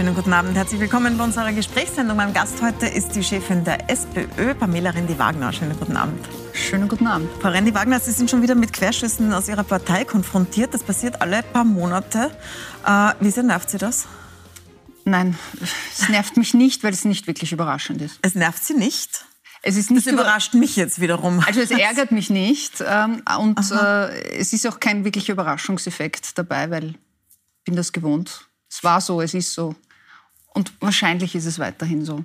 schönen guten Abend. Herzlich willkommen bei unserer Gesprächssendung. Mein Gast heute ist die Chefin der SPÖ, Pamela Rendi-Wagner. Schönen guten Abend. Schönen guten Abend. Frau Rendi-Wagner, Sie sind schon wieder mit Querschüssen aus Ihrer Partei konfrontiert. Das passiert alle paar Monate. Äh, wie sehr nervt Sie das? Nein, es nervt mich nicht, weil es nicht wirklich überraschend ist. Es nervt Sie nicht? Es ist nicht das überrascht mich jetzt wiederum. Also es ärgert mich nicht ähm, und äh, es ist auch kein wirklicher Überraschungseffekt dabei, weil ich bin das gewohnt. Es war so, es ist so. Und wahrscheinlich ist es weiterhin so.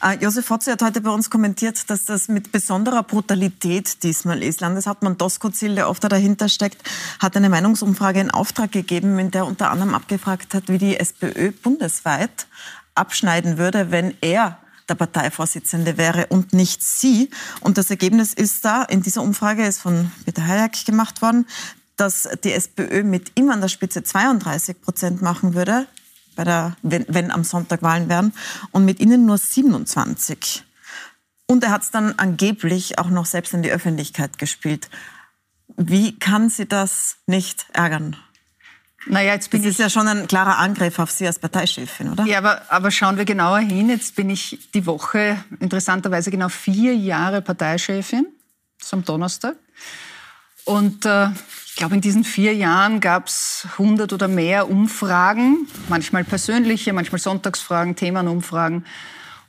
Äh, Josef Hotze hat heute bei uns kommentiert, dass das mit besonderer Brutalität diesmal ist. Landeshauptmann Doskozil, der oft da dahinter steckt, hat eine Meinungsumfrage in Auftrag gegeben, in der unter anderem abgefragt hat, wie die SPÖ bundesweit abschneiden würde, wenn er der Parteivorsitzende wäre und nicht Sie. Und das Ergebnis ist da, in dieser Umfrage ist von Peter Hayek gemacht worden, dass die SPÖ mit ihm an der Spitze 32 Prozent machen würde, bei der, wenn, wenn am Sonntag Wahlen wären, und mit ihnen nur 27. Und er hat es dann angeblich auch noch selbst in die Öffentlichkeit gespielt. Wie kann Sie das nicht ärgern? Naja, jetzt bin das ist ja schon ein klarer Angriff auf Sie als Parteichefin, oder? Ja, aber, aber schauen wir genauer hin. Jetzt bin ich die Woche interessanterweise genau vier Jahre Parteichefin. Das ist am Donnerstag. Und äh, ich glaube, in diesen vier Jahren gab es 100 oder mehr Umfragen, manchmal persönliche, manchmal Sonntagsfragen, Themenumfragen.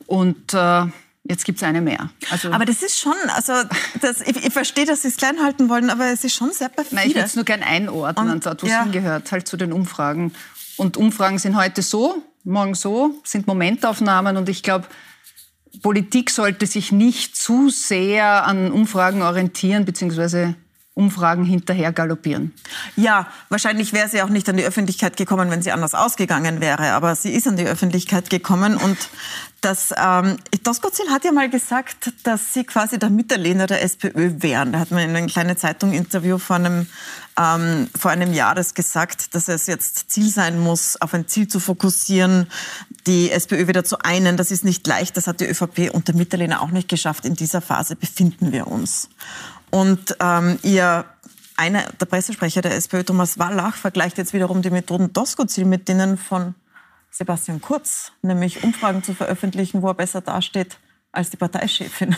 Und äh, jetzt gibt es eine mehr. Also, aber das ist schon, also das, ich, ich, verstehe, dass Sie es klein halten wollen, aber es ist schon sehr perfide. Nein, ich würde es nur gerne einordnen, Und, dort, wo ja. es hingehört, halt zu den Umfragen. Und Umfragen sind heute so, morgen so, sind Momentaufnahmen. Und ich glaube, Politik sollte sich nicht zu sehr an Umfragen orientieren, beziehungsweise Umfragen hinterher galoppieren. Ja, wahrscheinlich wäre sie auch nicht an die Öffentlichkeit gekommen, wenn sie anders ausgegangen wäre. Aber sie ist an die Öffentlichkeit gekommen und das, ähm, Doskozil hat ja mal gesagt, dass sie quasi der Mitterlehner der SPÖ wären. Da hat man in einem kleinen Zeitung-Interview vor einem, ähm, vor einem Jahr das gesagt, dass es jetzt Ziel sein muss, auf ein Ziel zu fokussieren, die SPÖ wieder zu einen. Das ist nicht leicht. Das hat die ÖVP unter Mitterlehner auch nicht geschafft. In dieser Phase befinden wir uns. Und ähm, ihr einer der Pressesprecher der SPÖ, Thomas Wallach, vergleicht jetzt wiederum die Methoden Doskozil mit denen von Sebastian Kurz, nämlich Umfragen zu veröffentlichen, wo er besser dasteht als die Parteichefin.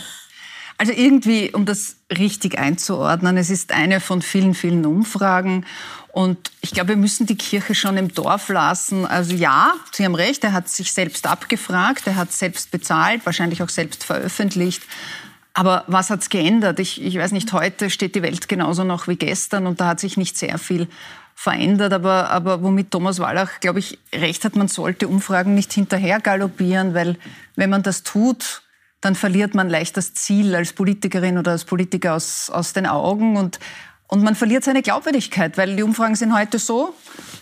Also irgendwie, um das richtig einzuordnen, es ist eine von vielen, vielen Umfragen. Und ich glaube, wir müssen die Kirche schon im Dorf lassen. Also ja, Sie haben recht, er hat sich selbst abgefragt, er hat selbst bezahlt, wahrscheinlich auch selbst veröffentlicht. Aber was hat es geändert? Ich, ich weiß nicht, heute steht die Welt genauso noch wie gestern und da hat sich nicht sehr viel verändert. Aber, aber womit Thomas Wallach, glaube ich, recht hat, man sollte Umfragen nicht hinterher galoppieren, weil wenn man das tut, dann verliert man leicht das Ziel als Politikerin oder als Politiker aus, aus den Augen und, und man verliert seine Glaubwürdigkeit, weil die Umfragen sind heute so,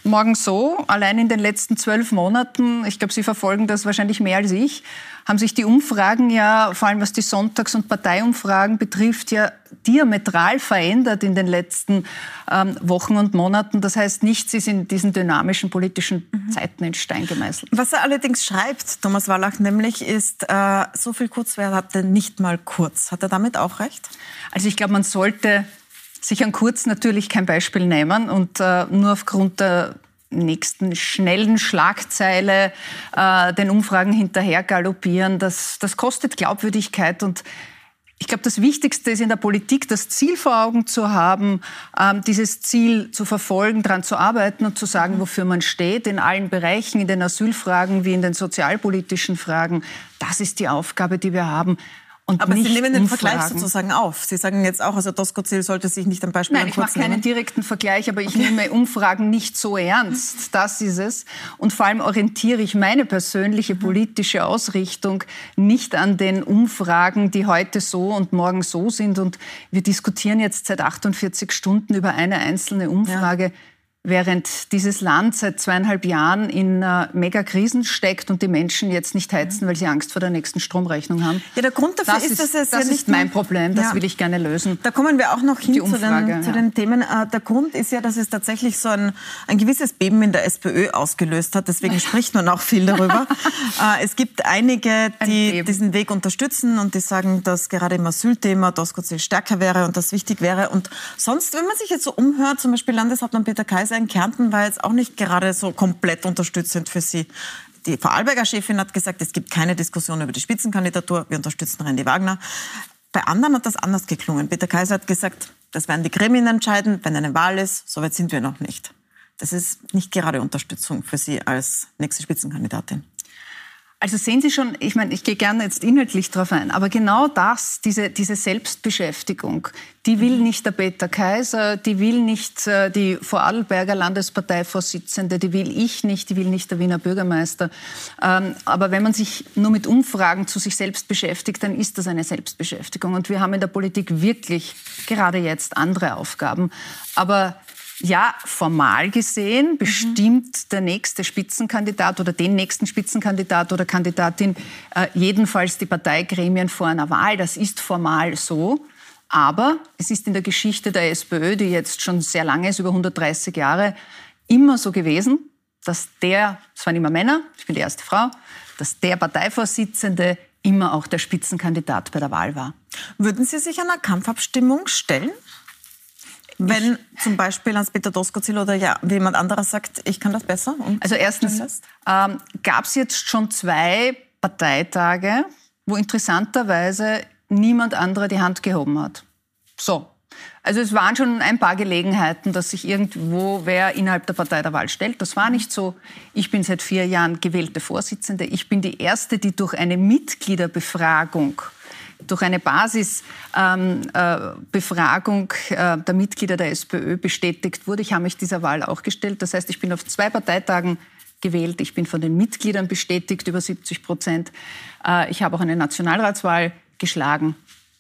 morgen so. Allein in den letzten zwölf Monaten, ich glaube, Sie verfolgen das wahrscheinlich mehr als ich, haben sich die Umfragen ja, vor allem was die Sonntags- und Parteiumfragen betrifft, ja diametral verändert in den letzten ähm, Wochen und Monaten. Das heißt, nichts ist in diesen dynamischen politischen mhm. Zeiten in Stein gemeißelt. Was er allerdings schreibt, Thomas Wallach, nämlich ist, äh, so viel Kurzwehr hatte nicht mal kurz. Hat er damit auch recht? Also ich glaube, man sollte sich an Kurz natürlich kein Beispiel nehmen und äh, nur aufgrund der nächsten schnellen Schlagzeile äh, den Umfragen hinterher galoppieren. Das, das kostet Glaubwürdigkeit und ich glaube, das Wichtigste ist in der Politik, das Ziel vor Augen zu haben, ähm, dieses Ziel zu verfolgen, daran zu arbeiten und zu sagen, wofür man steht, in allen Bereichen, in den Asylfragen wie in den sozialpolitischen Fragen. Das ist die Aufgabe, die wir haben. Und Aber Sie nehmen den Vergleich sozusagen auf. Sie sagen jetzt auch, also Doskozil sollte sich nicht am Beispiel Nein, ich mache keinen direkten Vergleich, aber ich okay. nehme Umfragen nicht so ernst. Das ist es. Und vor allem orientiere ich meine persönliche politische Ausrichtung nicht an den Umfragen, die heute so und morgen so sind. Und wir diskutieren jetzt seit 48 Stunden über eine einzelne Umfrage. Ja während dieses Land seit zweieinhalb Jahren in äh, Megakrisen steckt und die Menschen jetzt nicht heizen, weil sie Angst vor der nächsten Stromrechnung haben. Ja, der Grund dafür das ist, dass es das ja nicht mein Problem. Das ja. will ich gerne lösen. Da kommen wir auch noch hin Umfrage, zu, den, zu den Themen. Äh, der Grund ist ja, dass es tatsächlich so ein, ein gewisses Beben in der SPÖ ausgelöst hat. Deswegen spricht man auch viel darüber. äh, es gibt einige, die diesen Weg unterstützen und die sagen, dass gerade im Asylthema Doskozil stärker wäre und das wichtig wäre. Und sonst, wenn man sich jetzt so umhört, zum Beispiel Landeshauptmann Peter Kaiser in Kärnten war jetzt auch nicht gerade so komplett unterstützend für Sie. die Vorarlberger Chefin hat gesagt, es gibt keine Diskussion über die Spitzenkandidatur, wir unterstützen Randy Wagner. Bei anderen hat das anders geklungen. Peter Kaiser hat gesagt, das werden die Gremien entscheiden, wenn eine Wahl ist. Soweit sind wir noch nicht. Das ist nicht gerade Unterstützung für Sie als nächste Spitzenkandidatin. Also sehen Sie schon, ich meine, ich gehe gerne jetzt inhaltlich darauf ein, aber genau das, diese, diese Selbstbeschäftigung, die will nicht der Peter Kaiser, die will nicht äh, die Vorarlberger Landesparteivorsitzende, die will ich nicht, die will nicht der Wiener Bürgermeister. Ähm, aber wenn man sich nur mit Umfragen zu sich selbst beschäftigt, dann ist das eine Selbstbeschäftigung. Und wir haben in der Politik wirklich gerade jetzt andere Aufgaben. Aber ja, formal gesehen mhm. bestimmt der nächste Spitzenkandidat oder den nächsten Spitzenkandidat oder Kandidatin äh, jedenfalls die Parteigremien vor einer Wahl. Das ist formal so. Aber es ist in der Geschichte der SPÖ, die jetzt schon sehr lange ist, über 130 Jahre, immer so gewesen, dass der, es waren immer Männer, ich bin die erste Frau, dass der Parteivorsitzende immer auch der Spitzenkandidat bei der Wahl war. Würden Sie sich einer Kampfabstimmung stellen? Wenn zum Beispiel Hans-Peter Doskozil oder ja, jemand anderer sagt, ich kann das besser? also erstens ähm, gab es jetzt schon zwei Parteitage, wo interessanterweise niemand anderer die Hand gehoben hat. So. Also es waren schon ein paar Gelegenheiten, dass sich irgendwo wer innerhalb der Partei der Wahl stellt. Das war nicht so. Ich bin seit vier Jahren gewählte Vorsitzende. Ich bin die erste, die durch eine Mitgliederbefragung durch eine Basisbefragung ähm, äh, der Mitglieder der SPÖ bestätigt wurde. Ich habe mich dieser Wahl auch gestellt. Das heißt, ich bin auf zwei Parteitagen gewählt. Ich bin von den Mitgliedern bestätigt, über 70 Prozent. Äh, ich habe auch eine Nationalratswahl geschlagen.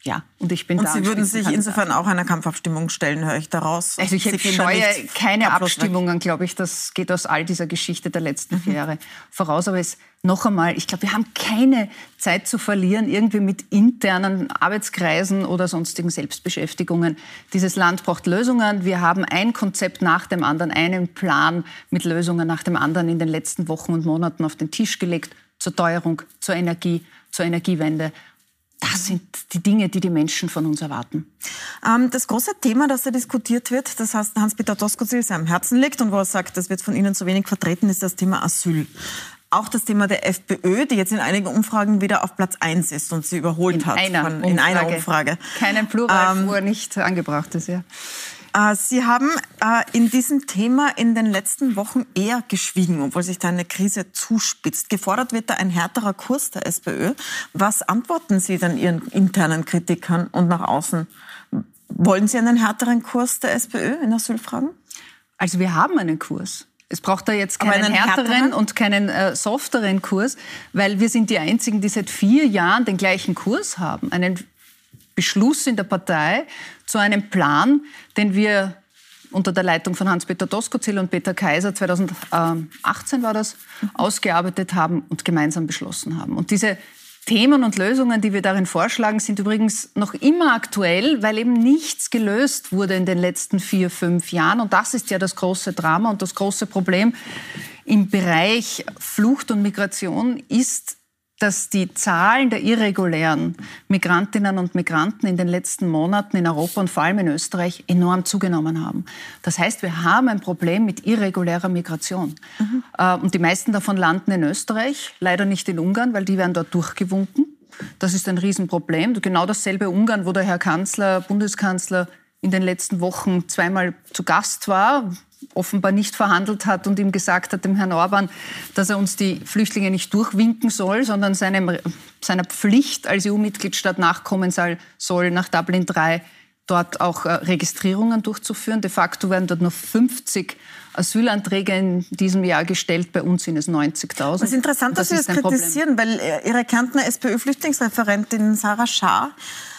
Ja, und ich bin und da. Sie würden sich insofern auch einer Kampfabstimmung stellen, höre ich daraus. Also ich scheue keine Abstimmungen, glaube ich. Das geht aus all dieser Geschichte der letzten mhm. vier Jahre voraus. Aber es noch einmal, ich glaube, wir haben keine Zeit zu verlieren, irgendwie mit internen Arbeitskreisen oder sonstigen Selbstbeschäftigungen. Dieses Land braucht Lösungen. Wir haben ein Konzept nach dem anderen, einen Plan mit Lösungen nach dem anderen in den letzten Wochen und Monaten auf den Tisch gelegt zur Teuerung, zur Energie, zur Energiewende. Das sind die Dinge, die die Menschen von uns erwarten. Ähm, das große Thema, das da diskutiert wird, das heißt Hans-Peter Doskozil sehr am Herzen liegt und wo er sagt, das wird von Ihnen zu wenig vertreten, ist das Thema Asyl. Auch das Thema der FPÖ, die jetzt in einigen Umfragen wieder auf Platz 1 ist und sie überholt in hat. Einer von, in einer Umfrage. Keinen Plural, ähm, wo er nicht angebracht ist, ja. Äh, Sie haben äh, in diesem Thema in den letzten Wochen eher geschwiegen, obwohl sich da eine Krise zuspitzt. Gefordert wird da ein härterer Kurs der SPÖ. Was antworten Sie dann Ihren internen Kritikern und nach außen? Wollen Sie einen härteren Kurs der SPÖ in Asylfragen? Also wir haben einen Kurs. Es braucht da jetzt keinen härteren, härteren, und keinen äh, softeren Kurs, weil wir sind die Einzigen, die seit vier Jahren den gleichen Kurs haben. Einen Beschluss in der Partei zu einem Plan, den wir unter der Leitung von Hans-Peter Doskozil und Peter Kaiser 2018 war das, ausgearbeitet haben und gemeinsam beschlossen haben. Und diese Themen und Lösungen, die wir darin vorschlagen, sind übrigens noch immer aktuell, weil eben nichts gelöst wurde in den letzten vier, fünf Jahren. Und das ist ja das große Drama und das große Problem im Bereich Flucht und Migration ist, dass die Zahlen der irregulären Migrantinnen und Migranten in den letzten Monaten in Europa und vor allem in Österreich enorm zugenommen haben. Das heißt, wir haben ein Problem mit irregulärer Migration. Mhm. Und die meisten davon landen in Österreich, leider nicht in Ungarn, weil die werden dort durchgewunken. Das ist ein Riesenproblem. Genau dasselbe Ungarn, wo der Herr Kanzler, Bundeskanzler in den letzten Wochen zweimal zu Gast war, offenbar nicht verhandelt hat und ihm gesagt hat, dem Herrn Orban, dass er uns die Flüchtlinge nicht durchwinken soll, sondern seinem, seiner Pflicht als EU-Mitgliedstaat nachkommen soll, nach Dublin III dort auch äh, Registrierungen durchzuführen. De facto werden dort nur 50 Asylanträge in diesem Jahr gestellt. Bei uns sind es 90.000. Es ist interessant, dass das Sie das kritisieren, Problem. weil äh, Ihre Kärntner SPÖ-Flüchtlingsreferentin Sarah Schaar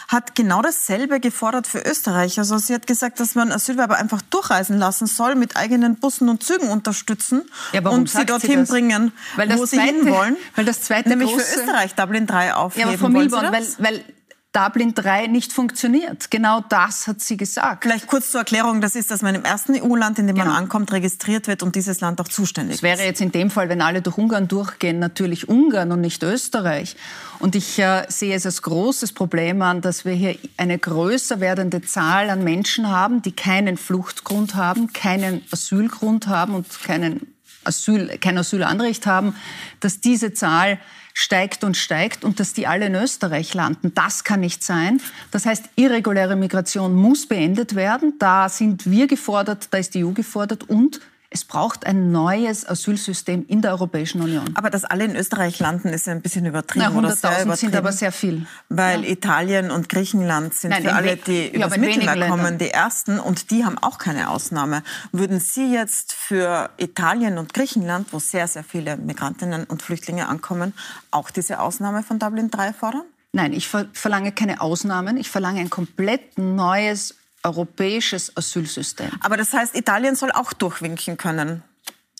hat genau dasselbe gefordert für Österreich. Also sie hat gesagt, dass man Asylwerber einfach durchreisen lassen soll, mit eigenen Bussen und Zügen unterstützen ja, und sie dorthin sie bringen, wo sie hinwollen. Weil das zweite nämlich große, für Österreich Dublin 3 aufheben. Ja, aber Frau Milborn, weil, weil Dublin 3 nicht funktioniert. Genau das hat sie gesagt. Vielleicht kurz zur Erklärung, das ist, dass man im ersten EU-Land, in dem genau. man ankommt, registriert wird und dieses Land auch zuständig ist. Das wäre jetzt in dem Fall, wenn alle durch Ungarn durchgehen, natürlich Ungarn und nicht Österreich. Und ich äh, sehe es als großes Problem an, dass wir hier eine größer werdende Zahl an Menschen haben, die keinen Fluchtgrund haben, keinen Asylgrund haben und keinen Asyl, kein Asylanrecht haben, dass diese Zahl steigt und steigt und dass die alle in Österreich landen. Das kann nicht sein. Das heißt, irreguläre Migration muss beendet werden. Da sind wir gefordert, da ist die EU gefordert und es braucht ein neues Asylsystem in der Europäischen Union. Aber dass alle in Österreich landen, ist ein bisschen übertrieben. Na, 100.000 sind aber sehr viel. Weil ja. Italien und Griechenland sind Nein, für alle, die ja, übers Mittelmeer kommen, die Ersten. Und die haben auch keine Ausnahme. Würden Sie jetzt für Italien und Griechenland, wo sehr, sehr viele Migrantinnen und Flüchtlinge ankommen, auch diese Ausnahme von Dublin III fordern? Nein, ich verlange keine Ausnahmen. Ich verlange ein komplett neues europäisches Asylsystem. Aber das heißt, Italien soll auch durchwinken können?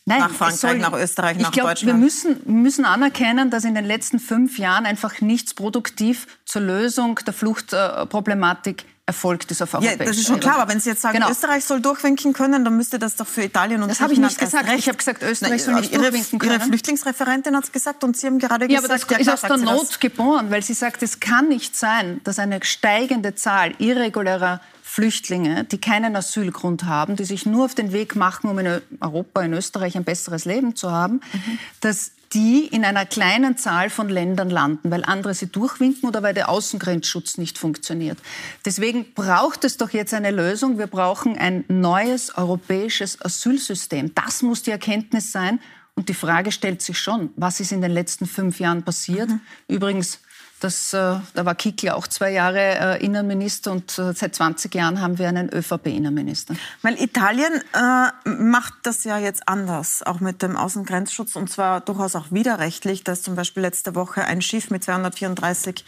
Nein, nach Frankreich, soll, nach Österreich, nach ich glaub, Deutschland. Wir müssen, müssen anerkennen, dass in den letzten fünf Jahren einfach nichts produktiv zur Lösung der Fluchtproblematik erfolgt ist auf europäischer Ja, das ist schon klar. Aber wenn Sie jetzt sagen, genau. Österreich soll durchwinken können, dann müsste das doch für Italien und Das habe ich nicht gesagt. Ich habe gesagt, Österreich Nein, soll nicht ihre, durchwinken können. Ihre Flüchtlingsreferentin hat es gesagt und Sie haben gerade ja, gesagt... aber das ja, ist aus der Not geboren, weil sie sagt, es kann nicht sein, dass eine steigende Zahl irregulärer Flüchtlinge, die keinen Asylgrund haben, die sich nur auf den Weg machen, um in Europa, in Österreich ein besseres Leben zu haben, mhm. dass die in einer kleinen Zahl von Ländern landen, weil andere sie durchwinken oder weil der Außengrenzschutz nicht funktioniert. Deswegen braucht es doch jetzt eine Lösung. Wir brauchen ein neues europäisches Asylsystem. Das muss die Erkenntnis sein. Und die Frage stellt sich schon, was ist in den letzten fünf Jahren passiert? Mhm. Übrigens, das, äh, da war Kickl auch zwei Jahre äh, Innenminister und äh, seit 20 Jahren haben wir einen ÖVP-Innenminister. Weil Italien äh, macht das ja jetzt anders, auch mit dem Außengrenzschutz und zwar durchaus auch widerrechtlich. Da ist zum Beispiel letzte Woche ein Schiff mit 234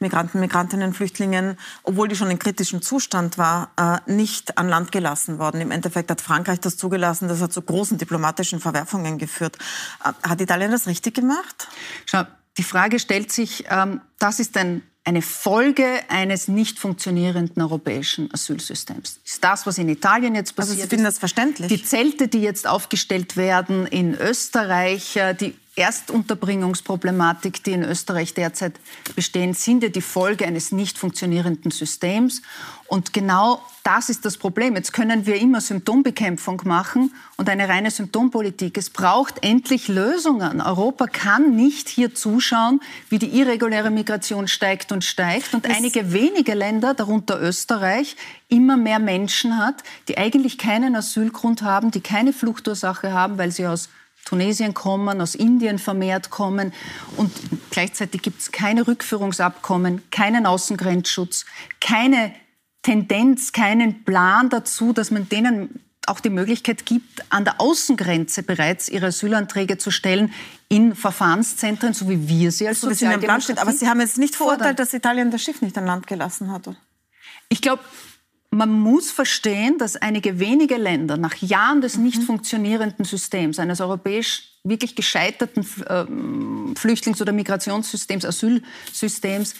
Migranten, Migrantinnen, Flüchtlingen, obwohl die schon in kritischem Zustand war, äh, nicht an Land gelassen worden. Im Endeffekt hat Frankreich das zugelassen. Das hat zu großen diplomatischen Verwerfungen geführt. Hat Italien das richtig gemacht? Schau, die Frage stellt sich, ähm, das ist ein, eine Folge eines nicht funktionierenden europäischen Asylsystems. Ist das, was in Italien jetzt passiert? Also Sie finden das verständlich? Die Zelte, die jetzt aufgestellt werden in Österreich, äh, die Erstunterbringungsproblematik, die in Österreich derzeit bestehen, sind ja die Folge eines nicht funktionierenden Systems. Und genau das ist das Problem. Jetzt können wir immer Symptombekämpfung machen und eine reine Symptompolitik. Es braucht endlich Lösungen. Europa kann nicht hier zuschauen, wie die irreguläre Migration steigt und steigt und das einige wenige Länder, darunter Österreich, immer mehr Menschen hat, die eigentlich keinen Asylgrund haben, die keine Fluchtursache haben, weil sie aus Tunesien kommen, aus Indien vermehrt kommen. Und gleichzeitig gibt es keine Rückführungsabkommen, keinen Außengrenzschutz, keine Tendenz, keinen Plan dazu, dass man denen auch die Möglichkeit gibt, an der Außengrenze bereits ihre Asylanträge zu stellen in Verfahrenszentren, so wie wir sie als so Sozialdemokratie Aber Sie haben jetzt nicht verurteilt, dass Italien das Schiff nicht an Land gelassen hat. Ich glaube, man muss verstehen, dass einige wenige Länder nach Jahren des nicht mhm. funktionierenden Systems, eines europäisch wirklich gescheiterten äh, Flüchtlings- oder Migrationssystems, Asylsystems,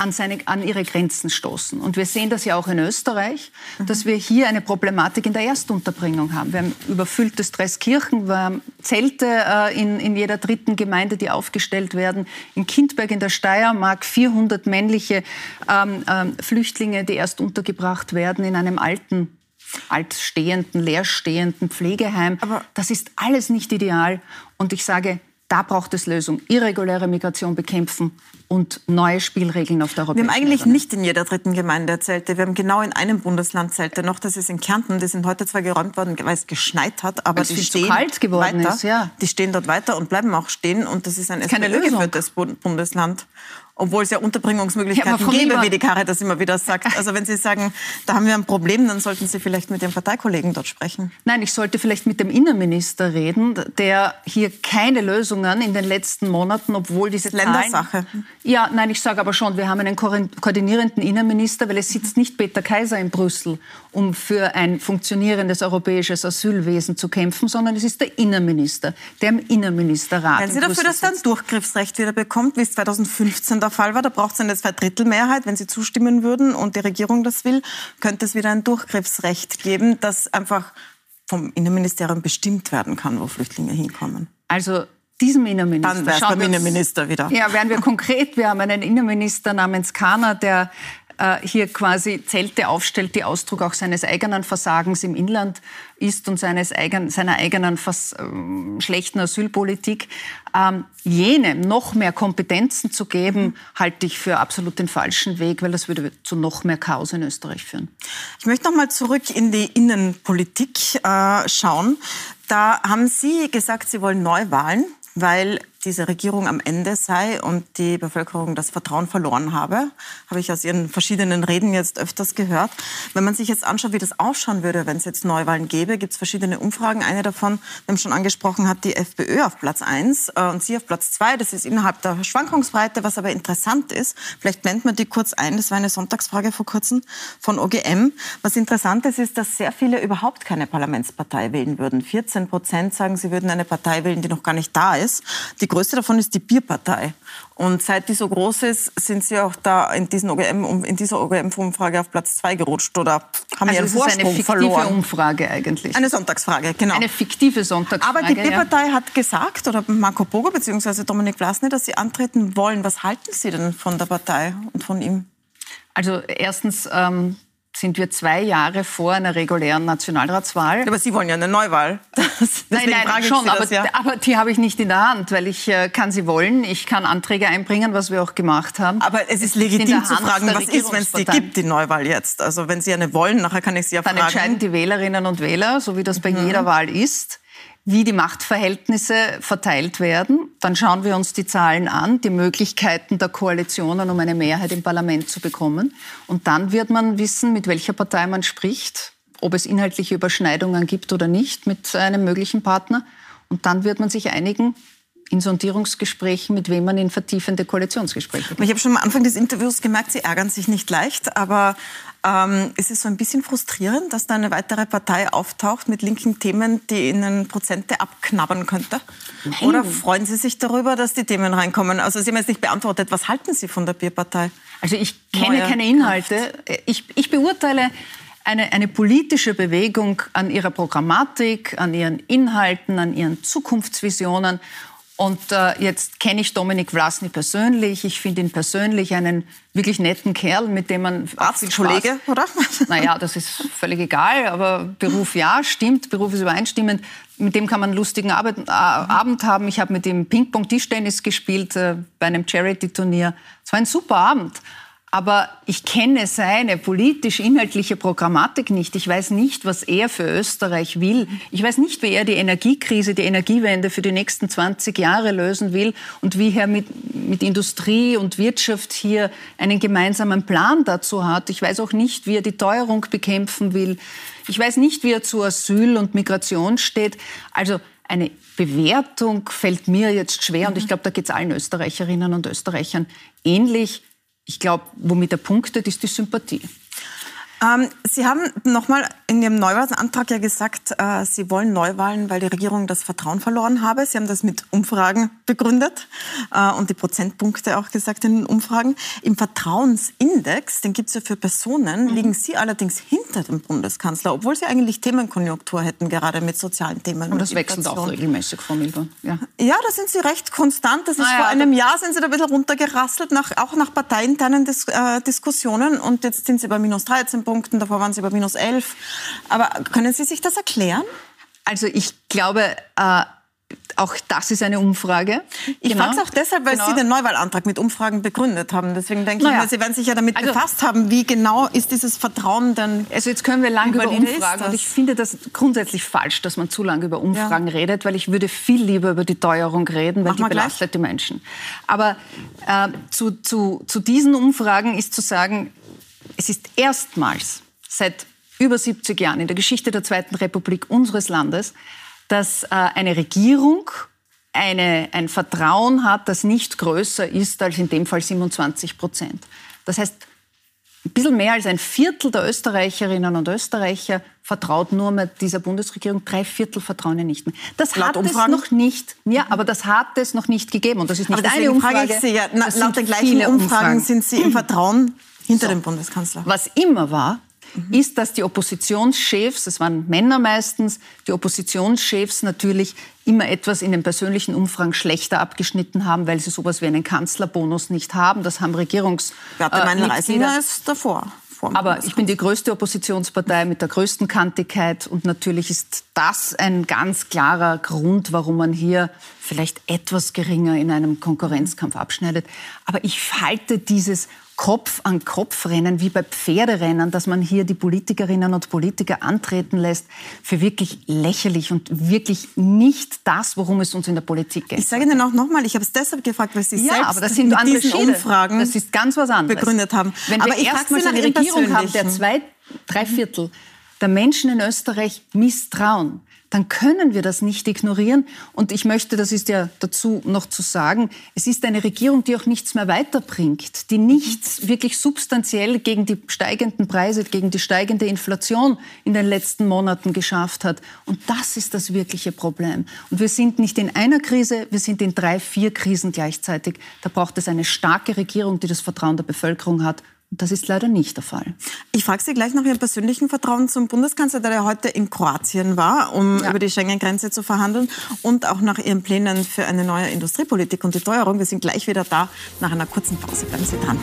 an, seine, an ihre Grenzen stoßen. Und wir sehen das ja auch in Österreich, mhm. dass wir hier eine Problematik in der Erstunterbringung haben. Wir haben überfüllte Stresskirchen, wir haben Zelte äh, in, in jeder dritten Gemeinde, die aufgestellt werden. In Kindberg in der Steiermark 400 männliche ähm, ähm, Flüchtlinge, die erst untergebracht werden in einem alten altstehenden, leerstehenden Pflegeheim. Aber das ist alles nicht ideal. Und ich sage, da braucht es Lösung. Irreguläre Migration bekämpfen und neue Spielregeln auf der europäischen Wir haben eigentlich Ebene. nicht in jeder dritten Gemeinde Zelte. Wir haben genau in einem Bundesland Zelte noch. Das ist in Kärnten. Die sind heute zwar geräumt worden, weil es geschneit hat, aber die stehen kalt geworden weiter. Ist, ja. Die stehen dort weiter und bleiben auch stehen. Und das ist ein SPÖ-geführtes Bundesland obwohl es ja Unterbringungsmöglichkeiten ja, gäbe, wie die Karre das immer wieder sagt. Also wenn Sie sagen, da haben wir ein Problem, dann sollten Sie vielleicht mit Ihrem Parteikollegen dort sprechen. Nein, ich sollte vielleicht mit dem Innenminister reden, der hier keine Lösungen in den letzten Monaten, obwohl diese Zahlen... Ländersache. Ja, nein, ich sage aber schon, wir haben einen koordinierenden Innenminister, weil es sitzt nicht Peter Kaiser in Brüssel, um für ein funktionierendes europäisches Asylwesen zu kämpfen, sondern es ist der Innenminister, der im Innenministerrat Wären Sie dafür, dass er ein Durchgriffsrecht wieder bekommt, wie es 2015 der Fall war? Da braucht es eine Zweidrittelmehrheit. Wenn Sie zustimmen würden und die Regierung das will, könnte es wieder ein Durchgriffsrecht geben, das einfach vom Innenministerium bestimmt werden kann, wo Flüchtlinge hinkommen. Also diesem Innenminister. Dann wäre es beim Innenminister wieder. Ja, wären wir konkret. Wir haben einen Innenminister namens Kahner, der hier quasi Zelte aufstellt, die Ausdruck auch seines eigenen Versagens im Inland ist und seines eigen, seiner eigenen vers, äh, schlechten Asylpolitik. Ähm, jenem noch mehr Kompetenzen zu geben, halte ich für absolut den falschen Weg, weil das würde zu noch mehr Chaos in Österreich führen. Ich möchte noch mal zurück in die Innenpolitik äh, schauen. Da haben Sie gesagt, Sie wollen Neuwahlen, weil diese Regierung am Ende sei und die Bevölkerung das Vertrauen verloren habe. Habe ich aus Ihren verschiedenen Reden jetzt öfters gehört. Wenn man sich jetzt anschaut, wie das ausschauen würde, wenn es jetzt Neuwahlen gäbe, gibt es verschiedene Umfragen. Eine davon, wir haben schon angesprochen, hat die FPÖ auf Platz 1 äh, und Sie auf Platz 2. Das ist innerhalb der Schwankungsbreite, was aber interessant ist. Vielleicht blendet man die kurz ein. Das war eine Sonntagsfrage vor kurzem von OGM. Was interessant ist, ist, dass sehr viele überhaupt keine Parlamentspartei wählen würden. 14 Prozent sagen, sie würden eine Partei wählen, die noch gar nicht da ist. Die größte davon ist die Bierpartei. Und seit die so groß ist, sind sie auch da in, diesen OGM, in dieser OGM-Umfrage auf Platz zwei gerutscht oder haben also ihren Vorsprung verloren. eine fiktive Umfrage eigentlich. Eine Sonntagsfrage, genau. Eine fiktive Sonntagsfrage. Aber die Bierpartei ja. hat gesagt, oder Marco Bogo bzw. Dominik Vlasny, dass sie antreten wollen. Was halten Sie denn von der Partei und von ihm? Also erstens ähm, sind wir zwei Jahre vor einer regulären Nationalratswahl. Aber Sie wollen ja eine Neuwahl. Das, nein, nein, schon, aber, das, ja. aber, die habe ich nicht in der Hand, weil ich äh, kann sie wollen. Ich kann Anträge einbringen, was wir auch gemacht haben. Aber es ist legitim zu fragen, was ist, wenn es die gibt, die Neuwahl jetzt? Also wenn Sie eine wollen, nachher kann ich Sie ja Dann fragen. Dann entscheiden die Wählerinnen und Wähler, so wie das bei mhm. jeder Wahl ist wie die Machtverhältnisse verteilt werden. Dann schauen wir uns die Zahlen an, die Möglichkeiten der Koalitionen, um eine Mehrheit im Parlament zu bekommen. Und dann wird man wissen, mit welcher Partei man spricht, ob es inhaltliche Überschneidungen gibt oder nicht mit einem möglichen Partner. Und dann wird man sich einigen, in Sondierungsgesprächen, mit wem man in vertiefende Koalitionsgespräche geht. Ich habe schon am Anfang des Interviews gemerkt, Sie ärgern sich nicht leicht, aber ähm, ist es so ein bisschen frustrierend, dass da eine weitere Partei auftaucht mit linken Themen, die Ihnen Prozente abknabbern könnte? Nein. Oder freuen Sie sich darüber, dass die Themen reinkommen? Also Sie haben jetzt nicht beantwortet, was halten Sie von der Bierpartei? Also ich kenne Neue keine Inhalte. Ich, ich beurteile eine, eine politische Bewegung an ihrer Programmatik, an ihren Inhalten, an ihren Zukunftsvisionen und äh, jetzt kenne ich Dominik Vlasny persönlich. Ich finde ihn persönlich einen wirklich netten Kerl, mit dem man Arztkollege, oder? Naja, das ist völlig egal, aber Beruf ja, stimmt, Beruf ist übereinstimmend. Mit dem kann man einen lustigen Abend, äh, Abend haben. Ich habe mit ihm Ping-Pong-Tischtennis gespielt äh, bei einem Charity-Turnier. Es war ein super Abend. Aber ich kenne seine politisch-inhaltliche Programmatik nicht. Ich weiß nicht, was er für Österreich will. Ich weiß nicht, wie er die Energiekrise, die Energiewende für die nächsten 20 Jahre lösen will und wie er mit, mit Industrie und Wirtschaft hier einen gemeinsamen Plan dazu hat. Ich weiß auch nicht, wie er die Teuerung bekämpfen will. Ich weiß nicht, wie er zu Asyl und Migration steht. Also eine Bewertung fällt mir jetzt schwer und ich glaube, da geht es allen Österreicherinnen und Österreichern ähnlich. Ich glaube, womit er punktet, ist die Sympathie. Ähm, Sie haben nochmal in Ihrem Neuwahlantrag ja gesagt, äh, Sie wollen Neuwahlen, weil die Regierung das Vertrauen verloren habe. Sie haben das mit Umfragen begründet äh, und die Prozentpunkte auch gesagt in den Umfragen. Im Vertrauensindex, den gibt es ja für Personen, mhm. liegen Sie allerdings hinter dem Bundeskanzler, obwohl Sie eigentlich Themenkonjunktur hätten, gerade mit sozialen Themen. Und das wechselt auch regelmäßig, Frau Milber. Ja. ja, da sind Sie recht konstant. Das ist ah, ja, vor einem Jahr sind Sie da ein bisschen runtergerasselt, nach, auch nach parteiinternen Dis äh, Diskussionen. Und jetzt sind Sie bei minus 13 Punkten, davor waren Sie bei minus 11. Aber können Sie sich das erklären? Also ich glaube, äh, auch das ist eine Umfrage. Ich genau. frage es auch deshalb, weil genau. Sie den Neuwahlantrag mit Umfragen begründet haben. Deswegen denke naja. ich, mal, Sie werden sich ja damit also, befasst haben, wie genau ist dieses Vertrauen denn? Also jetzt können wir lange über Umfragen und ich finde das grundsätzlich falsch, dass man zu lange über Umfragen ja. redet, weil ich würde viel lieber über die Teuerung reden, weil Mach die belastet gleich. die Menschen. Aber äh, zu, zu, zu diesen Umfragen ist zu sagen, es ist erstmals seit über 70 Jahren in der Geschichte der Zweiten Republik unseres Landes, dass äh, eine Regierung eine, ein Vertrauen hat, das nicht größer ist als in dem Fall 27 Prozent. Das heißt, ein bisschen mehr als ein Viertel der Österreicherinnen und Österreicher vertraut nur mit dieser Bundesregierung. Drei Viertel vertrauen ihr nicht mehr. Das laut hat Umfragen? es noch nicht. Ja, aber das hat es noch nicht gegeben. Und das ist nicht aber eine Umfrage. Frage ich Sie ja, na, laut den gleichen Umfragen, Umfragen sind Sie im Vertrauen hinter so. dem Bundeskanzler. Was immer war, mhm. ist, dass die Oppositionschefs, das waren Männer meistens, die Oppositionschefs natürlich immer etwas in den persönlichen Umfragen schlechter abgeschnitten haben, weil sie sowas wie einen Kanzlerbonus nicht haben. Das haben Regierungs... Warte, mein äh, ist davor. Aber ich bin die größte Oppositionspartei mit der größten Kantigkeit und natürlich ist das ein ganz klarer Grund, warum man hier vielleicht etwas geringer in einem Konkurrenzkampf abschneidet. Aber ich halte dieses Kopf an Kopf rennen, wie bei Pferderennen, dass man hier die Politikerinnen und Politiker antreten lässt, für wirklich lächerlich und wirklich nicht das, worum es uns in der Politik geht. Ich sage Ihnen auch nochmal, ich habe es deshalb gefragt, weil Sie ja, selbst aber das sind mit diesen Umfragen das ist ganz was anderes. begründet haben. Wenn wir erstmal eine Regierung haben, der zwei, drei Viertel der Menschen in Österreich misstrauen, dann können wir das nicht ignorieren. Und ich möchte, das ist ja dazu noch zu sagen, es ist eine Regierung, die auch nichts mehr weiterbringt, die nichts wirklich substanziell gegen die steigenden Preise, gegen die steigende Inflation in den letzten Monaten geschafft hat. Und das ist das wirkliche Problem. Und wir sind nicht in einer Krise, wir sind in drei, vier Krisen gleichzeitig. Da braucht es eine starke Regierung, die das Vertrauen der Bevölkerung hat das ist leider nicht der Fall. Ich frage Sie gleich nach Ihrem persönlichen Vertrauen zum Bundeskanzler, der heute in Kroatien war, um ja. über die Schengen-Grenze zu verhandeln und auch nach Ihren Plänen für eine neue Industriepolitik und die Teuerung. Wir sind gleich wieder da nach einer kurzen Pause. Bleiben Sie dran.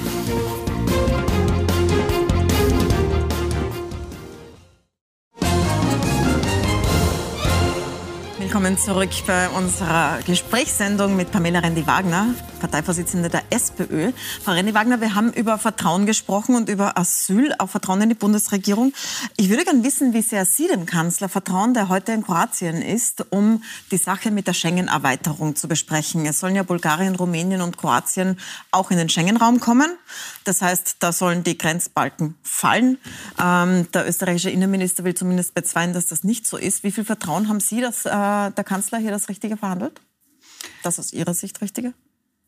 Willkommen zurück bei unserer Gesprächssendung mit Pamela Rendi-Wagner, Parteivorsitzende der SPÖ. Frau Rendi-Wagner, wir haben über Vertrauen gesprochen und über Asyl, auch Vertrauen in die Bundesregierung. Ich würde gerne wissen, wie sehr Sie dem Kanzler vertrauen, der heute in Kroatien ist, um die Sache mit der Schengen-Erweiterung zu besprechen. Es sollen ja Bulgarien, Rumänien und Kroatien auch in den Schengen-Raum kommen. Das heißt, da sollen die Grenzbalken fallen. Ähm, der österreichische Innenminister will zumindest bezweifeln, dass das nicht so ist. Wie viel Vertrauen haben Sie, dass äh, der Kanzler hier das Richtige verhandelt? Das aus Ihrer Sicht Richtige?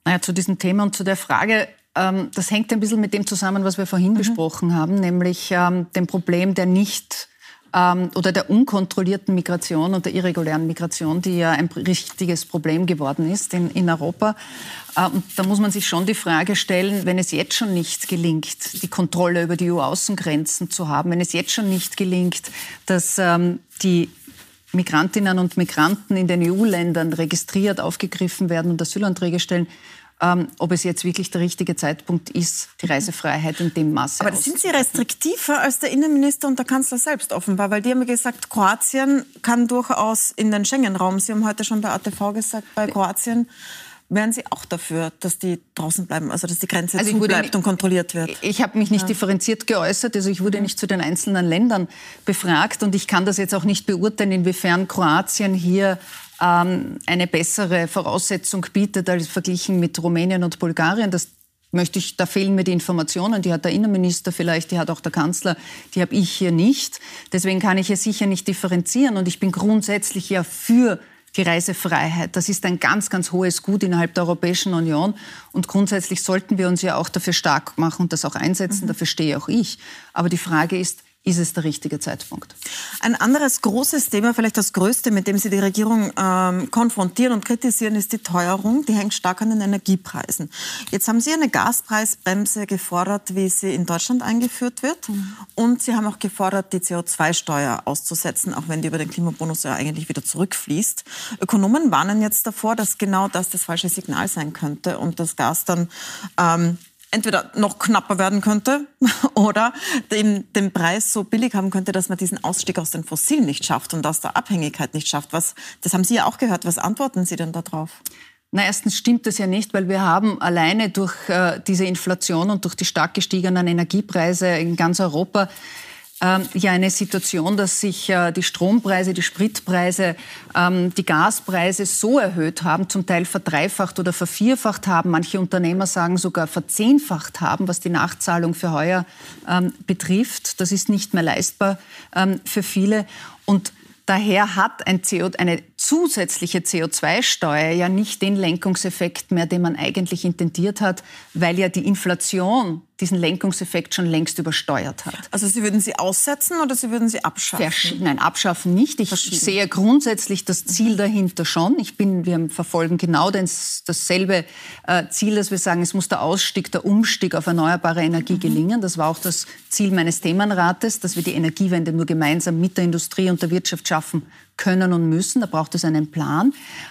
Naja, zu diesem Thema und zu der Frage, ähm, das hängt ein bisschen mit dem zusammen, was wir vorhin mhm. besprochen haben, nämlich ähm, dem Problem der nicht ähm, oder der unkontrollierten Migration und der irregulären Migration, die ja ein richtiges Problem geworden ist in, in Europa. Äh, da muss man sich schon die Frage stellen, wenn es jetzt schon nicht gelingt, die Kontrolle über die EU-Außengrenzen zu haben, wenn es jetzt schon nicht gelingt, dass ähm, die Migrantinnen und Migranten in den EU-Ländern registriert, aufgegriffen werden und Asylanträge stellen, ähm, ob es jetzt wirklich der richtige Zeitpunkt ist, die Reisefreiheit in dem Maße Aber sind Sie restriktiver als der Innenminister und der Kanzler selbst offenbar? Weil die haben gesagt, Kroatien kann durchaus in den Schengen-Raum. Sie haben heute schon bei ATV gesagt, bei Kroatien wären Sie auch dafür, dass die draußen bleiben, also dass die Grenze also zu bleibt und kontrolliert wird? Ich habe mich nicht ja. differenziert geäußert, also ich wurde nicht zu den einzelnen Ländern befragt und ich kann das jetzt auch nicht beurteilen, inwiefern Kroatien hier ähm, eine bessere Voraussetzung bietet als verglichen mit Rumänien und Bulgarien. Das möchte ich, da fehlen mir die Informationen, die hat der Innenminister vielleicht, die hat auch der Kanzler, die habe ich hier nicht. Deswegen kann ich hier sicher nicht differenzieren und ich bin grundsätzlich ja für die Reisefreiheit. Das ist ein ganz, ganz hohes Gut innerhalb der Europäischen Union. Und grundsätzlich sollten wir uns ja auch dafür stark machen und das auch einsetzen. Mhm. Dafür stehe auch ich. Aber die Frage ist, ist es der richtige Zeitpunkt. Ein anderes großes Thema, vielleicht das größte, mit dem Sie die Regierung ähm, konfrontieren und kritisieren, ist die Teuerung. Die hängt stark an den Energiepreisen. Jetzt haben Sie eine Gaspreisbremse gefordert, wie sie in Deutschland eingeführt wird. Mhm. Und Sie haben auch gefordert, die CO2-Steuer auszusetzen, auch wenn die über den Klimabonus ja eigentlich wieder zurückfließt. Ökonomen warnen jetzt davor, dass genau das das falsche Signal sein könnte und das Gas dann ähm, entweder noch knapper werden könnte oder den, den Preis so billig haben könnte, dass man diesen Ausstieg aus den Fossilen nicht schafft und aus der Abhängigkeit nicht schafft. Was, das haben Sie ja auch gehört. Was antworten Sie denn darauf? Na, erstens stimmt das ja nicht, weil wir haben alleine durch äh, diese Inflation und durch die stark gestiegenen Energiepreise in ganz Europa ähm, ja eine Situation, dass sich äh, die Strompreise, die Spritpreise, ähm, die Gaspreise so erhöht haben, zum Teil verdreifacht oder vervierfacht haben. Manche Unternehmer sagen sogar verzehnfacht haben, was die Nachzahlung für heuer ähm, betrifft. Das ist nicht mehr leistbar ähm, für viele. Und Daher hat ein CO, eine zusätzliche CO2-Steuer ja nicht den Lenkungseffekt mehr, den man eigentlich intendiert hat, weil ja die Inflation diesen Lenkungseffekt schon längst übersteuert hat. Also Sie würden sie aussetzen oder Sie würden sie abschaffen? Versch Nein, abschaffen nicht. Ich sehe grundsätzlich das Ziel dahinter schon. Ich bin, wir verfolgen genau das, dasselbe äh, Ziel, dass wir sagen, es muss der Ausstieg, der Umstieg auf erneuerbare Energie mhm. gelingen. Das war auch das Ziel meines Themenrates, dass wir die Energiewende nur gemeinsam mit der Industrie und der Wirtschaft schaffen können und müssen. Da braucht es einen Plan.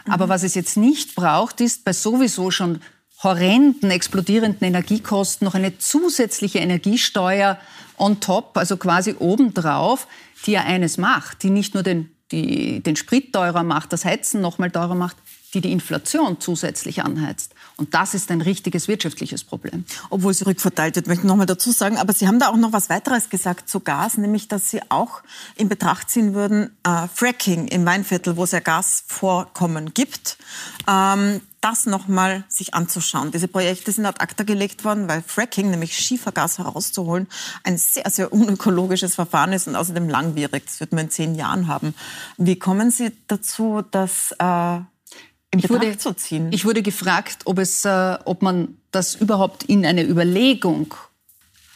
Mhm. Aber was es jetzt nicht braucht, ist bei sowieso schon horrenden, explodierenden Energiekosten noch eine zusätzliche Energiesteuer on top, also quasi obendrauf, die ja eines macht, die nicht nur den, die, den Sprit teurer macht, das Heizen noch mal teurer macht, die die Inflation zusätzlich anheizt. Und das ist ein richtiges wirtschaftliches Problem. Obwohl sie rückverteilt wird, möchte ich noch mal dazu sagen. Aber Sie haben da auch noch was weiteres gesagt zu Gas, nämlich, dass Sie auch in Betracht ziehen würden, äh, Fracking im Weinviertel, wo es ja Gasvorkommen gibt, ähm, das nochmal sich anzuschauen. Diese Projekte sind ad acta gelegt worden, weil Fracking, nämlich Schiefergas herauszuholen, ein sehr, sehr unökologisches Verfahren ist und außerdem langwierig. Das wird man in zehn Jahren haben. Wie kommen Sie dazu, dass äh, in Betracht wurde, zu ziehen? Ich wurde gefragt, ob, es, äh, ob man das überhaupt in eine Überlegung,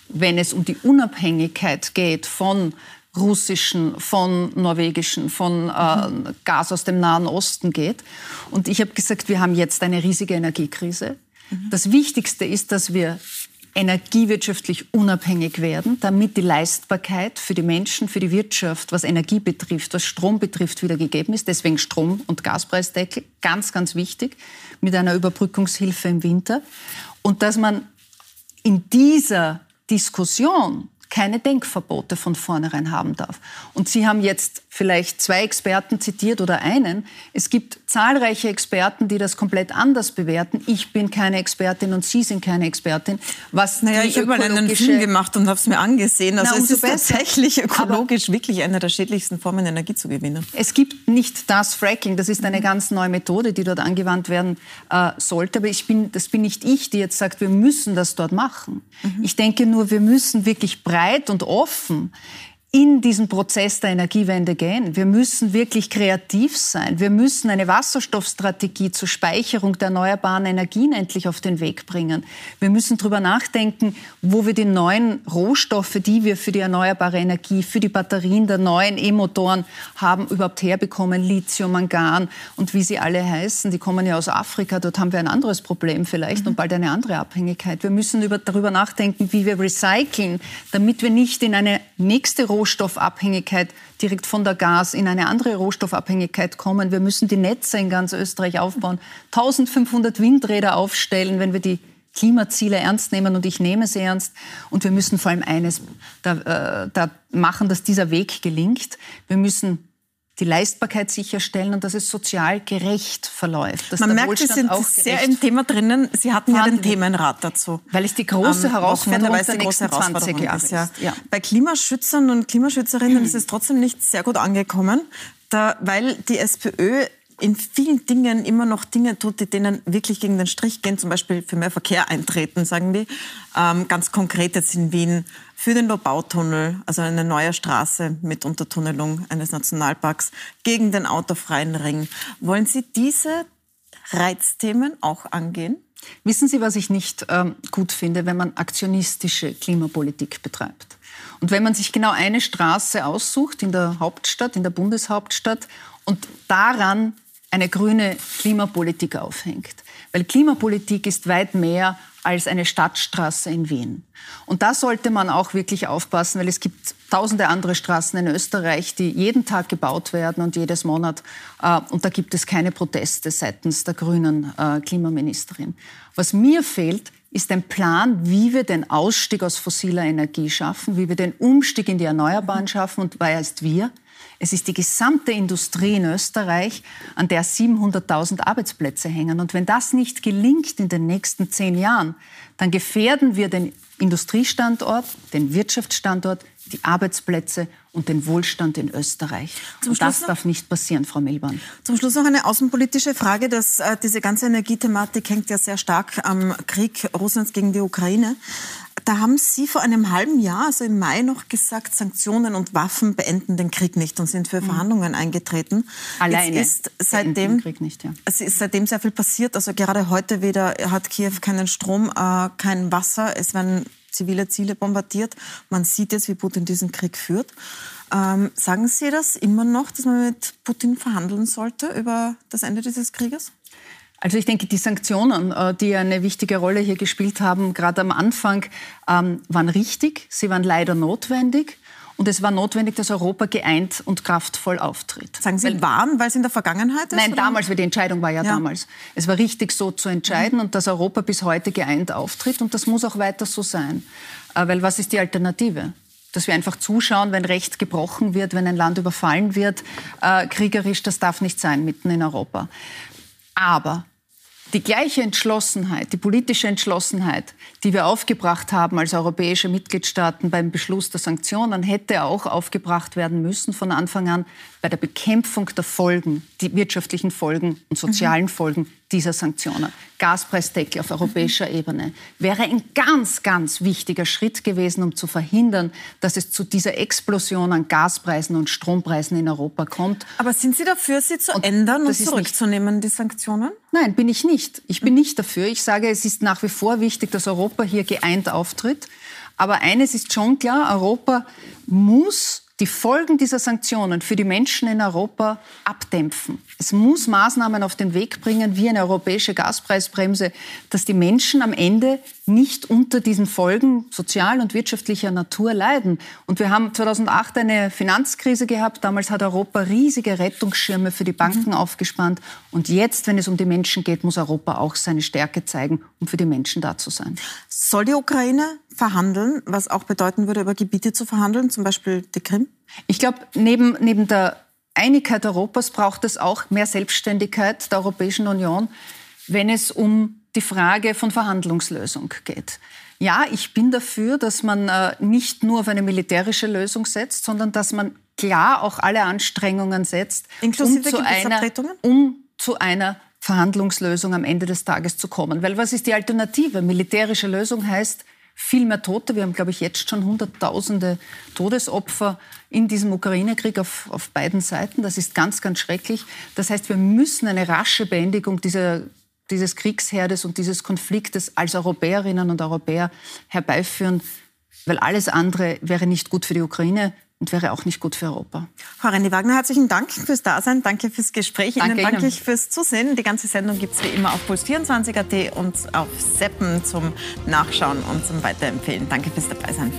wenn es um die Unabhängigkeit geht von russischen, von norwegischen, von äh, Gas aus dem Nahen Osten geht. Und ich habe gesagt, wir haben jetzt eine riesige Energiekrise. Mhm. Das Wichtigste ist, dass wir energiewirtschaftlich unabhängig werden, damit die Leistbarkeit für die Menschen, für die Wirtschaft, was Energie betrifft, was Strom betrifft, wieder gegeben ist. Deswegen Strom- und Gaspreisdeckel, ganz, ganz wichtig, mit einer Überbrückungshilfe im Winter. Und dass man in dieser Diskussion keine Denkverbote von vornherein haben darf. Und Sie haben jetzt vielleicht zwei Experten zitiert oder einen. Es gibt zahlreiche Experten, die das komplett anders bewerten. Ich bin keine Expertin und Sie sind keine Expertin. Was naja, ich habe mal einen Film gemacht und habe es mir angesehen. Also Na, es ist besser. tatsächlich ökologisch Aber wirklich eine der schädlichsten Formen, Energie zu gewinnen. Es gibt nicht das Fracking. Das ist eine mhm. ganz neue Methode, die dort angewandt werden äh, sollte. Aber ich bin, das bin nicht ich, die jetzt sagt, wir müssen das dort machen. Mhm. Ich denke nur, wir müssen wirklich breit und offen in diesen Prozess der Energiewende gehen. Wir müssen wirklich kreativ sein. Wir müssen eine Wasserstoffstrategie zur Speicherung der erneuerbaren Energien endlich auf den Weg bringen. Wir müssen darüber nachdenken, wo wir die neuen Rohstoffe, die wir für die erneuerbare Energie, für die Batterien der neuen E-Motoren haben, überhaupt herbekommen. Lithium, Mangan und wie sie alle heißen. Die kommen ja aus Afrika. Dort haben wir ein anderes Problem vielleicht mhm. und bald eine andere Abhängigkeit. Wir müssen über, darüber nachdenken, wie wir recyceln, damit wir nicht in eine nächste Rohstoff Rohstoffabhängigkeit direkt von der Gas in eine andere Rohstoffabhängigkeit kommen. Wir müssen die Netze in ganz Österreich aufbauen, 1500 Windräder aufstellen, wenn wir die Klimaziele ernst nehmen und ich nehme sie ernst. Und wir müssen vor allem eines da, äh, da machen, dass dieser Weg gelingt. Wir müssen die Leistbarkeit sicherstellen und dass es sozial gerecht verläuft. Man merkt, Wohlstand Sie sind sehr im Thema drinnen. Sie hatten ja den Themenrat dazu. Weil es die große ähm, Herausforderung der nächsten 20 Jahre ist. Ja. Ja. Bei Klimaschützern und Klimaschützerinnen ist es trotzdem nicht sehr gut angekommen, da, weil die SPÖ in vielen Dingen immer noch Dinge tut, die denen wirklich gegen den Strich gehen, zum Beispiel für mehr Verkehr eintreten, sagen die. Ähm, ganz konkret jetzt in Wien für den Lobautunnel, also eine neue Straße mit Untertunnelung eines Nationalparks, gegen den autofreien Ring. Wollen Sie diese Reizthemen auch angehen? Wissen Sie, was ich nicht ähm, gut finde, wenn man aktionistische Klimapolitik betreibt? Und wenn man sich genau eine Straße aussucht in der Hauptstadt, in der Bundeshauptstadt und daran eine grüne Klimapolitik aufhängt. Weil Klimapolitik ist weit mehr als eine Stadtstraße in Wien. Und da sollte man auch wirklich aufpassen, weil es gibt tausende andere Straßen in Österreich, die jeden Tag gebaut werden und jedes Monat. Äh, und da gibt es keine Proteste seitens der grünen äh, Klimaministerin. Was mir fehlt, ist ein Plan, wie wir den Ausstieg aus fossiler Energie schaffen, wie wir den Umstieg in die Erneuerbaren schaffen. Und wer ist wir? Es ist die gesamte Industrie in Österreich, an der 700.000 Arbeitsplätze hängen. Und wenn das nicht gelingt in den nächsten zehn Jahren, dann gefährden wir den Industriestandort, den Wirtschaftsstandort, die Arbeitsplätze und den Wohlstand in Österreich. Zum und das noch, darf nicht passieren, Frau Milborn. Zum Schluss noch eine außenpolitische Frage. Dass, äh, diese ganze Energiethematik hängt ja sehr stark am Krieg Russlands gegen die Ukraine. da haben Sie vor einem halben Jahr, also im Mai, noch gesagt, Sanktionen und Waffen beenden den Krieg nicht und sind für mhm. Verhandlungen eingetreten. Alleine Jetzt ist seitdem, Krieg nicht, ja. Es ist seitdem sehr viel passiert. Also gerade heute wieder hat Kiew keinen Strom, äh, kein Wasser. Es werden zivile Ziele bombardiert. Man sieht jetzt, wie Putin diesen Krieg führt. Ähm, sagen Sie das immer noch, dass man mit Putin verhandeln sollte über das Ende dieses Krieges? Also ich denke, die Sanktionen, äh, die eine wichtige Rolle hier gespielt haben, gerade am Anfang, ähm, waren richtig. Sie waren leider notwendig. Und es war notwendig, dass Europa geeint und kraftvoll auftritt. Sagen Sie weil, waren, weil es in der Vergangenheit ist? Nein, oder? damals, weil die Entscheidung war ja, ja, damals. Es war richtig, so zu entscheiden mhm. und dass Europa bis heute geeint auftritt. Und das muss auch weiter so sein. Äh, weil was ist die Alternative? dass wir einfach zuschauen, wenn Recht gebrochen wird, wenn ein Land überfallen wird, äh, kriegerisch, das darf nicht sein, mitten in Europa. Aber die gleiche Entschlossenheit, die politische Entschlossenheit, die wir aufgebracht haben als europäische Mitgliedstaaten beim Beschluss der Sanktionen, hätte auch aufgebracht werden müssen von Anfang an bei der Bekämpfung der Folgen, die wirtschaftlichen Folgen und sozialen mhm. Folgen dieser Sanktionen. Gaspreisdeckel auf europäischer mhm. Ebene wäre ein ganz, ganz wichtiger Schritt gewesen, um zu verhindern, dass es zu dieser Explosion an Gaspreisen und Strompreisen in Europa kommt. Aber sind Sie dafür, sie zu und ändern und zurückzunehmen, die Sanktionen? Nein, bin ich nicht. Ich bin nicht dafür. Ich sage, es ist nach wie vor wichtig, dass Europa hier geeint auftritt. Aber eines ist schon klar, Europa muss die Folgen dieser Sanktionen für die Menschen in Europa abdämpfen. Es muss Maßnahmen auf den Weg bringen, wie eine europäische Gaspreisbremse, dass die Menschen am Ende nicht unter diesen Folgen sozial und wirtschaftlicher Natur leiden. Und wir haben 2008 eine Finanzkrise gehabt. Damals hat Europa riesige Rettungsschirme für die Banken mhm. aufgespannt. Und jetzt, wenn es um die Menschen geht, muss Europa auch seine Stärke zeigen, um für die Menschen da zu sein. Soll die Ukraine verhandeln, was auch bedeuten würde, über Gebiete zu verhandeln, zum Beispiel die Krim? Ich glaube, neben, neben der Einigkeit Europas braucht es auch mehr Selbstständigkeit der Europäischen Union, wenn es um die Frage von Verhandlungslösung geht. Ja, ich bin dafür, dass man äh, nicht nur auf eine militärische Lösung setzt, sondern dass man klar auch alle Anstrengungen setzt, Inklusive um, zu einer, um zu einer Verhandlungslösung am Ende des Tages zu kommen. Weil was ist die Alternative? Militärische Lösung heißt, viel mehr Tote. Wir haben, glaube ich, jetzt schon Hunderttausende Todesopfer in diesem Ukraine-Krieg auf, auf beiden Seiten. Das ist ganz, ganz schrecklich. Das heißt, wir müssen eine rasche Beendigung dieser, dieses Kriegsherdes und dieses Konfliktes als Europäerinnen und Europäer herbeiführen, weil alles andere wäre nicht gut für die Ukraine, und wäre auch nicht gut für Europa. Frau Renny-Wagner, herzlichen Dank fürs Dasein, danke fürs Gespräch. Danke Ihnen danke ich fürs Zusehen. Die ganze Sendung gibt es wie immer auf puls24.at und auf Seppen zum Nachschauen und zum Weiterempfehlen. Danke fürs Dabeisein.